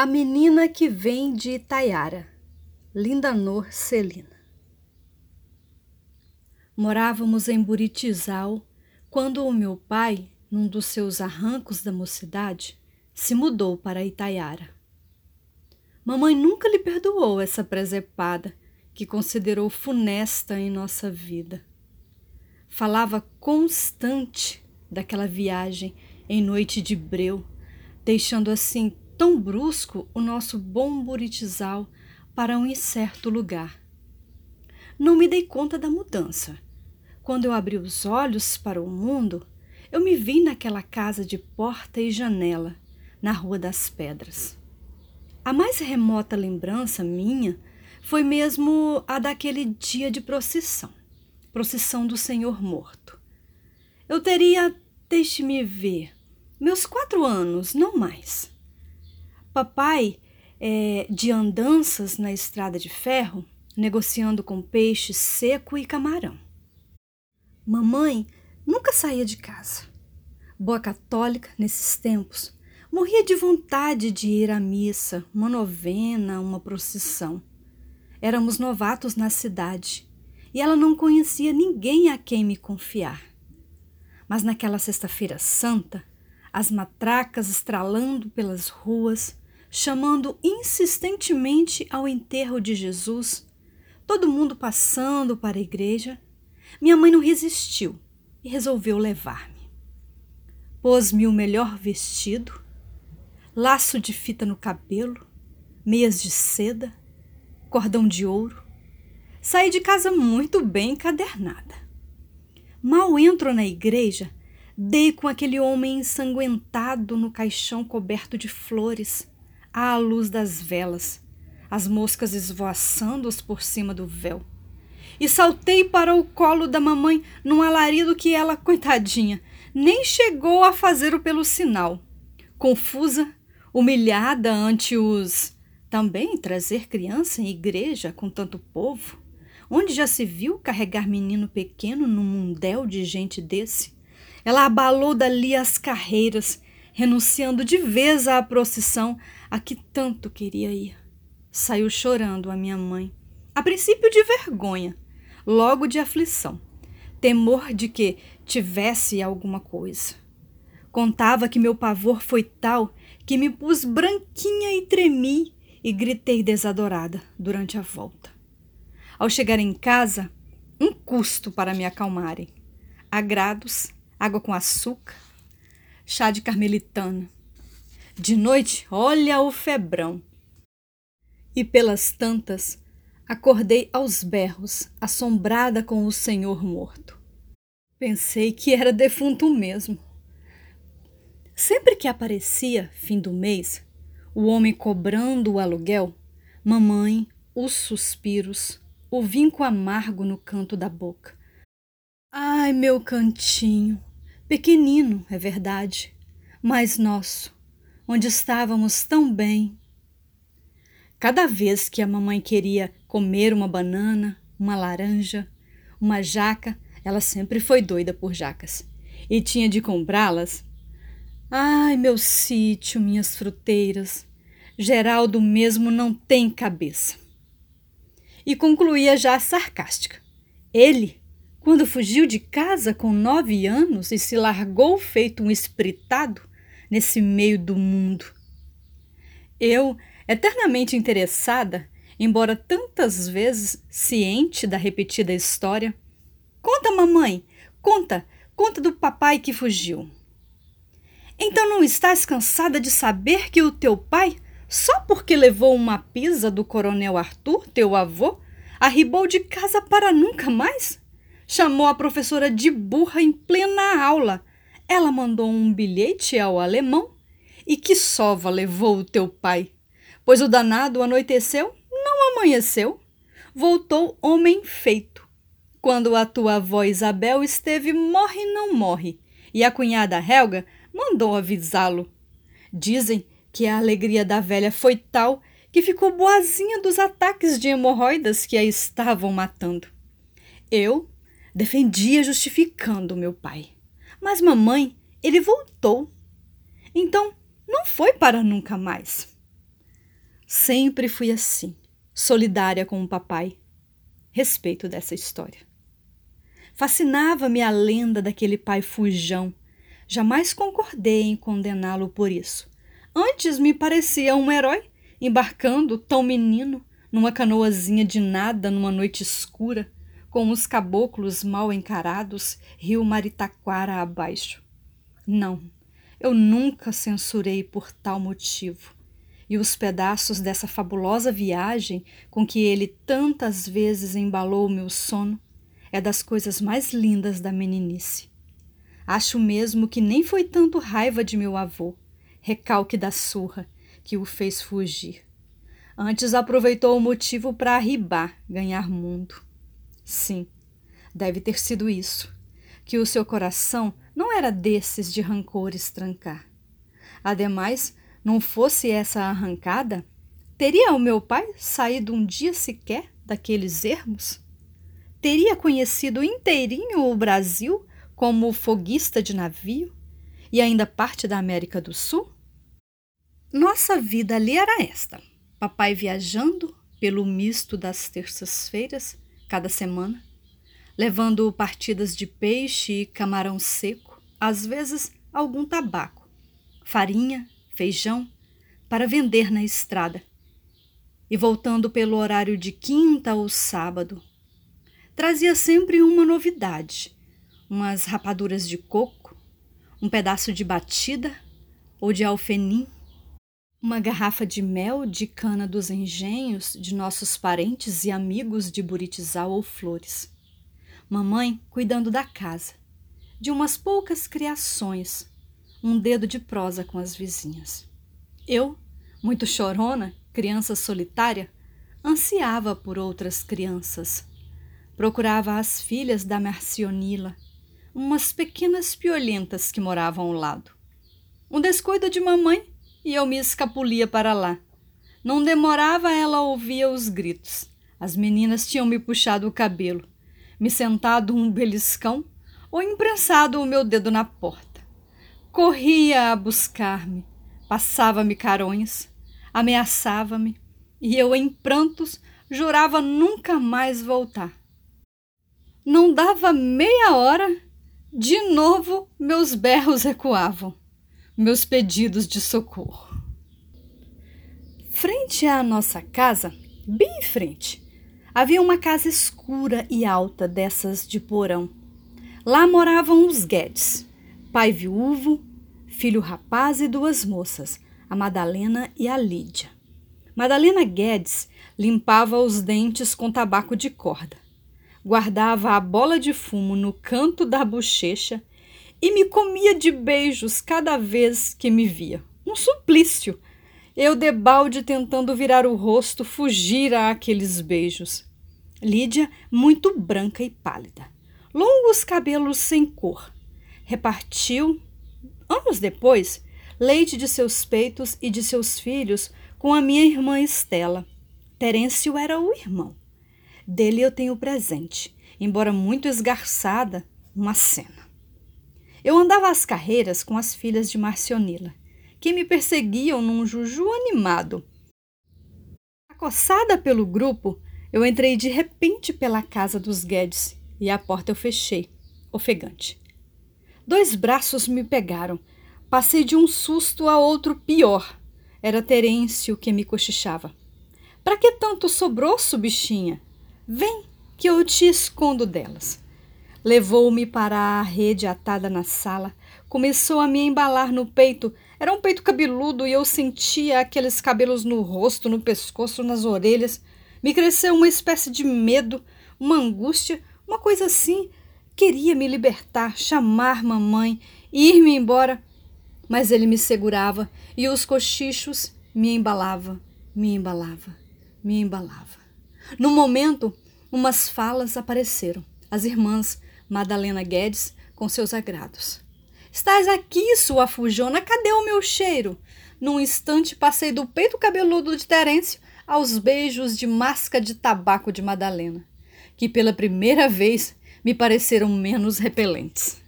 A menina que vem de Itaiara, Lindanor Celina. Morávamos em Buritizal quando o meu pai, num dos seus arrancos da mocidade, se mudou para Itaiara. Mamãe nunca lhe perdoou essa presepada que considerou funesta em nossa vida. Falava constante daquela viagem em noite de breu, deixando assim tão brusco o nosso bom buritizal para um incerto lugar. Não me dei conta da mudança. Quando eu abri os olhos para o mundo, eu me vi naquela casa de porta e janela, na Rua das Pedras. A mais remota lembrança minha foi mesmo a daquele dia de procissão procissão do Senhor Morto. Eu teria, deixe-me ver, meus quatro anos, não mais. Papai é, de andanças na estrada de ferro, negociando com peixe seco e camarão. Mamãe nunca saía de casa. Boa católica nesses tempos, morria de vontade de ir à missa, uma novena, uma procissão. Éramos novatos na cidade e ela não conhecia ninguém a quem me confiar. Mas naquela Sexta-feira Santa, as matracas estralando pelas ruas, chamando insistentemente ao enterro de Jesus, todo mundo passando para a igreja, minha mãe não resistiu e resolveu levar-me. Pôs-me o melhor vestido, laço de fita no cabelo, meias de seda, cordão de ouro. Saí de casa muito bem encadernada. Mal entro na igreja, dei com aquele homem ensanguentado no caixão coberto de flores à luz das velas, as moscas esvoaçando-os por cima do véu. E saltei para o colo da mamãe num alarido que ela, coitadinha, nem chegou a fazer o pelo sinal. Confusa, humilhada ante os. Também trazer criança em igreja com tanto povo? Onde já se viu carregar menino pequeno num mundel de gente desse? Ela abalou dali as carreiras renunciando de vez à procissão a que tanto queria ir. Saiu chorando a minha mãe, a princípio de vergonha, logo de aflição, temor de que tivesse alguma coisa. Contava que meu pavor foi tal que me pus branquinha e tremi e gritei desadorada durante a volta. Ao chegar em casa, um custo para me acalmarem. Agrados, água com açúcar, chá de carmelitana. De noite, olha o febrão. E pelas tantas, acordei aos berros, assombrada com o senhor morto. Pensei que era defunto mesmo. Sempre que aparecia, fim do mês, o homem cobrando o aluguel, mamãe, os suspiros, o vinco amargo no canto da boca. Ai, meu cantinho, Pequenino, é verdade, mas nosso, onde estávamos tão bem. Cada vez que a mamãe queria comer uma banana, uma laranja, uma jaca, ela sempre foi doida por jacas e tinha de comprá-las. Ai, meu sítio, minhas fruteiras, Geraldo mesmo não tem cabeça. E concluía já sarcástica. Ele quando fugiu de casa com nove anos e se largou feito um espritado nesse meio do mundo. Eu, eternamente interessada, embora tantas vezes ciente da repetida história, conta, mamãe, conta, conta do papai que fugiu. Então não estás cansada de saber que o teu pai, só porque levou uma pisa do coronel Arthur, teu avô, arribou de casa para nunca mais? Chamou a professora de burra em plena aula. Ela mandou um bilhete ao alemão. E que sova levou o teu pai? Pois o danado anoiteceu, não amanheceu. Voltou homem feito. Quando a tua avó Isabel esteve morre não morre, e a cunhada Helga mandou avisá-lo. Dizem que a alegria da velha foi tal que ficou boazinha dos ataques de hemorroidas que a estavam matando. Eu Defendia justificando meu pai. Mas mamãe, ele voltou. Então, não foi para nunca mais. Sempre fui assim, solidária com o papai. Respeito dessa história. Fascinava-me a lenda daquele pai fujão. Jamais concordei em condená-lo por isso. Antes me parecia um herói, embarcando, tão menino, numa canoazinha de nada numa noite escura, com os caboclos mal encarados, rio Maritaquara abaixo. Não, eu nunca censurei por tal motivo. E os pedaços dessa fabulosa viagem com que ele tantas vezes embalou o meu sono é das coisas mais lindas da meninice. Acho mesmo que nem foi tanto raiva de meu avô, recalque da surra, que o fez fugir. Antes aproveitou o motivo para arribar, ganhar mundo. Sim, deve ter sido isso, que o seu coração não era desses de rancores trancar. Ademais, não fosse essa arrancada, teria o meu pai saído um dia sequer daqueles ermos? Teria conhecido inteirinho o Brasil como foguista de navio e ainda parte da América do Sul? Nossa vida ali era esta: papai viajando pelo misto das terças-feiras, cada semana, levando partidas de peixe e camarão seco, às vezes algum tabaco, farinha, feijão, para vender na estrada, e voltando pelo horário de quinta ou sábado. Trazia sempre uma novidade: umas rapaduras de coco, um pedaço de batida ou de alfenim uma garrafa de mel de cana dos engenhos de nossos parentes e amigos de Buritizal ou Flores. Mamãe cuidando da casa, de umas poucas criações, um dedo de prosa com as vizinhas. Eu, muito chorona, criança solitária, ansiava por outras crianças. Procurava as filhas da Marcionila, umas pequenas piolentas que moravam ao lado. Um descuido de mamãe e eu me escapulia para lá. Não demorava, ela ouvia os gritos. As meninas tinham me puxado o cabelo, me sentado um beliscão ou imprensado o meu dedo na porta. Corria a buscar-me, passava-me carões, ameaçava-me, e eu, em prantos, jurava nunca mais voltar. Não dava meia hora, de novo meus berros ecoavam meus pedidos de socorro. Frente à nossa casa, bem em frente, havia uma casa escura e alta dessas de porão. Lá moravam os Guedes, pai viúvo, filho rapaz e duas moças, a Madalena e a Lídia. Madalena Guedes limpava os dentes com tabaco de corda, guardava a bola de fumo no canto da bochecha e me comia de beijos cada vez que me via. Um suplício. Eu debalde tentando virar o rosto, fugir a aqueles beijos. Lídia, muito branca e pálida. Longos cabelos sem cor. Repartiu, anos depois, leite de seus peitos e de seus filhos com a minha irmã Estela. Terêncio era o irmão. Dele eu tenho presente, embora muito esgarçada, uma cena. Eu andava às carreiras com as filhas de Marcionila, que me perseguiam num juju animado. Acossada pelo grupo, eu entrei de repente pela casa dos Guedes e a porta eu fechei, ofegante. Dois braços me pegaram. Passei de um susto a outro pior. Era Terêncio que me cochichava. Para que tanto sobroço, bichinha? Vem, que eu te escondo delas. Levou-me para a rede atada na sala, começou a me embalar no peito. Era um peito cabeludo e eu sentia aqueles cabelos no rosto, no pescoço, nas orelhas. Me cresceu uma espécie de medo, uma angústia, uma coisa assim. Queria me libertar, chamar mamãe, ir-me embora. Mas ele me segurava e os cochichos me embalava, me embalava, me embalava. No momento, umas falas apareceram. As irmãs Madalena Guedes com seus agrados. Estás aqui, sua fujona, cadê o meu cheiro? Num instante passei do peito cabeludo de Terêncio aos beijos de masca de tabaco de Madalena, que pela primeira vez me pareceram menos repelentes.